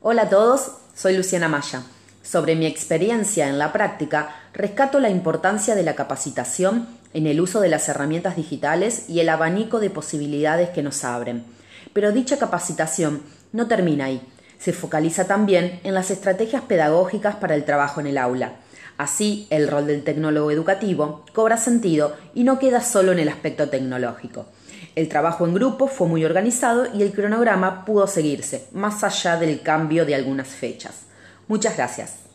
Hola a todos, soy Luciana Maya. Sobre mi experiencia en la práctica, rescato la importancia de la capacitación en el uso de las herramientas digitales y el abanico de posibilidades que nos abren. Pero dicha capacitación no termina ahí. Se focaliza también en las estrategias pedagógicas para el trabajo en el aula. Así, el rol del tecnólogo educativo cobra sentido y no queda solo en el aspecto tecnológico. El trabajo en grupo fue muy organizado y el cronograma pudo seguirse, más allá del cambio de algunas fechas. Muchas gracias.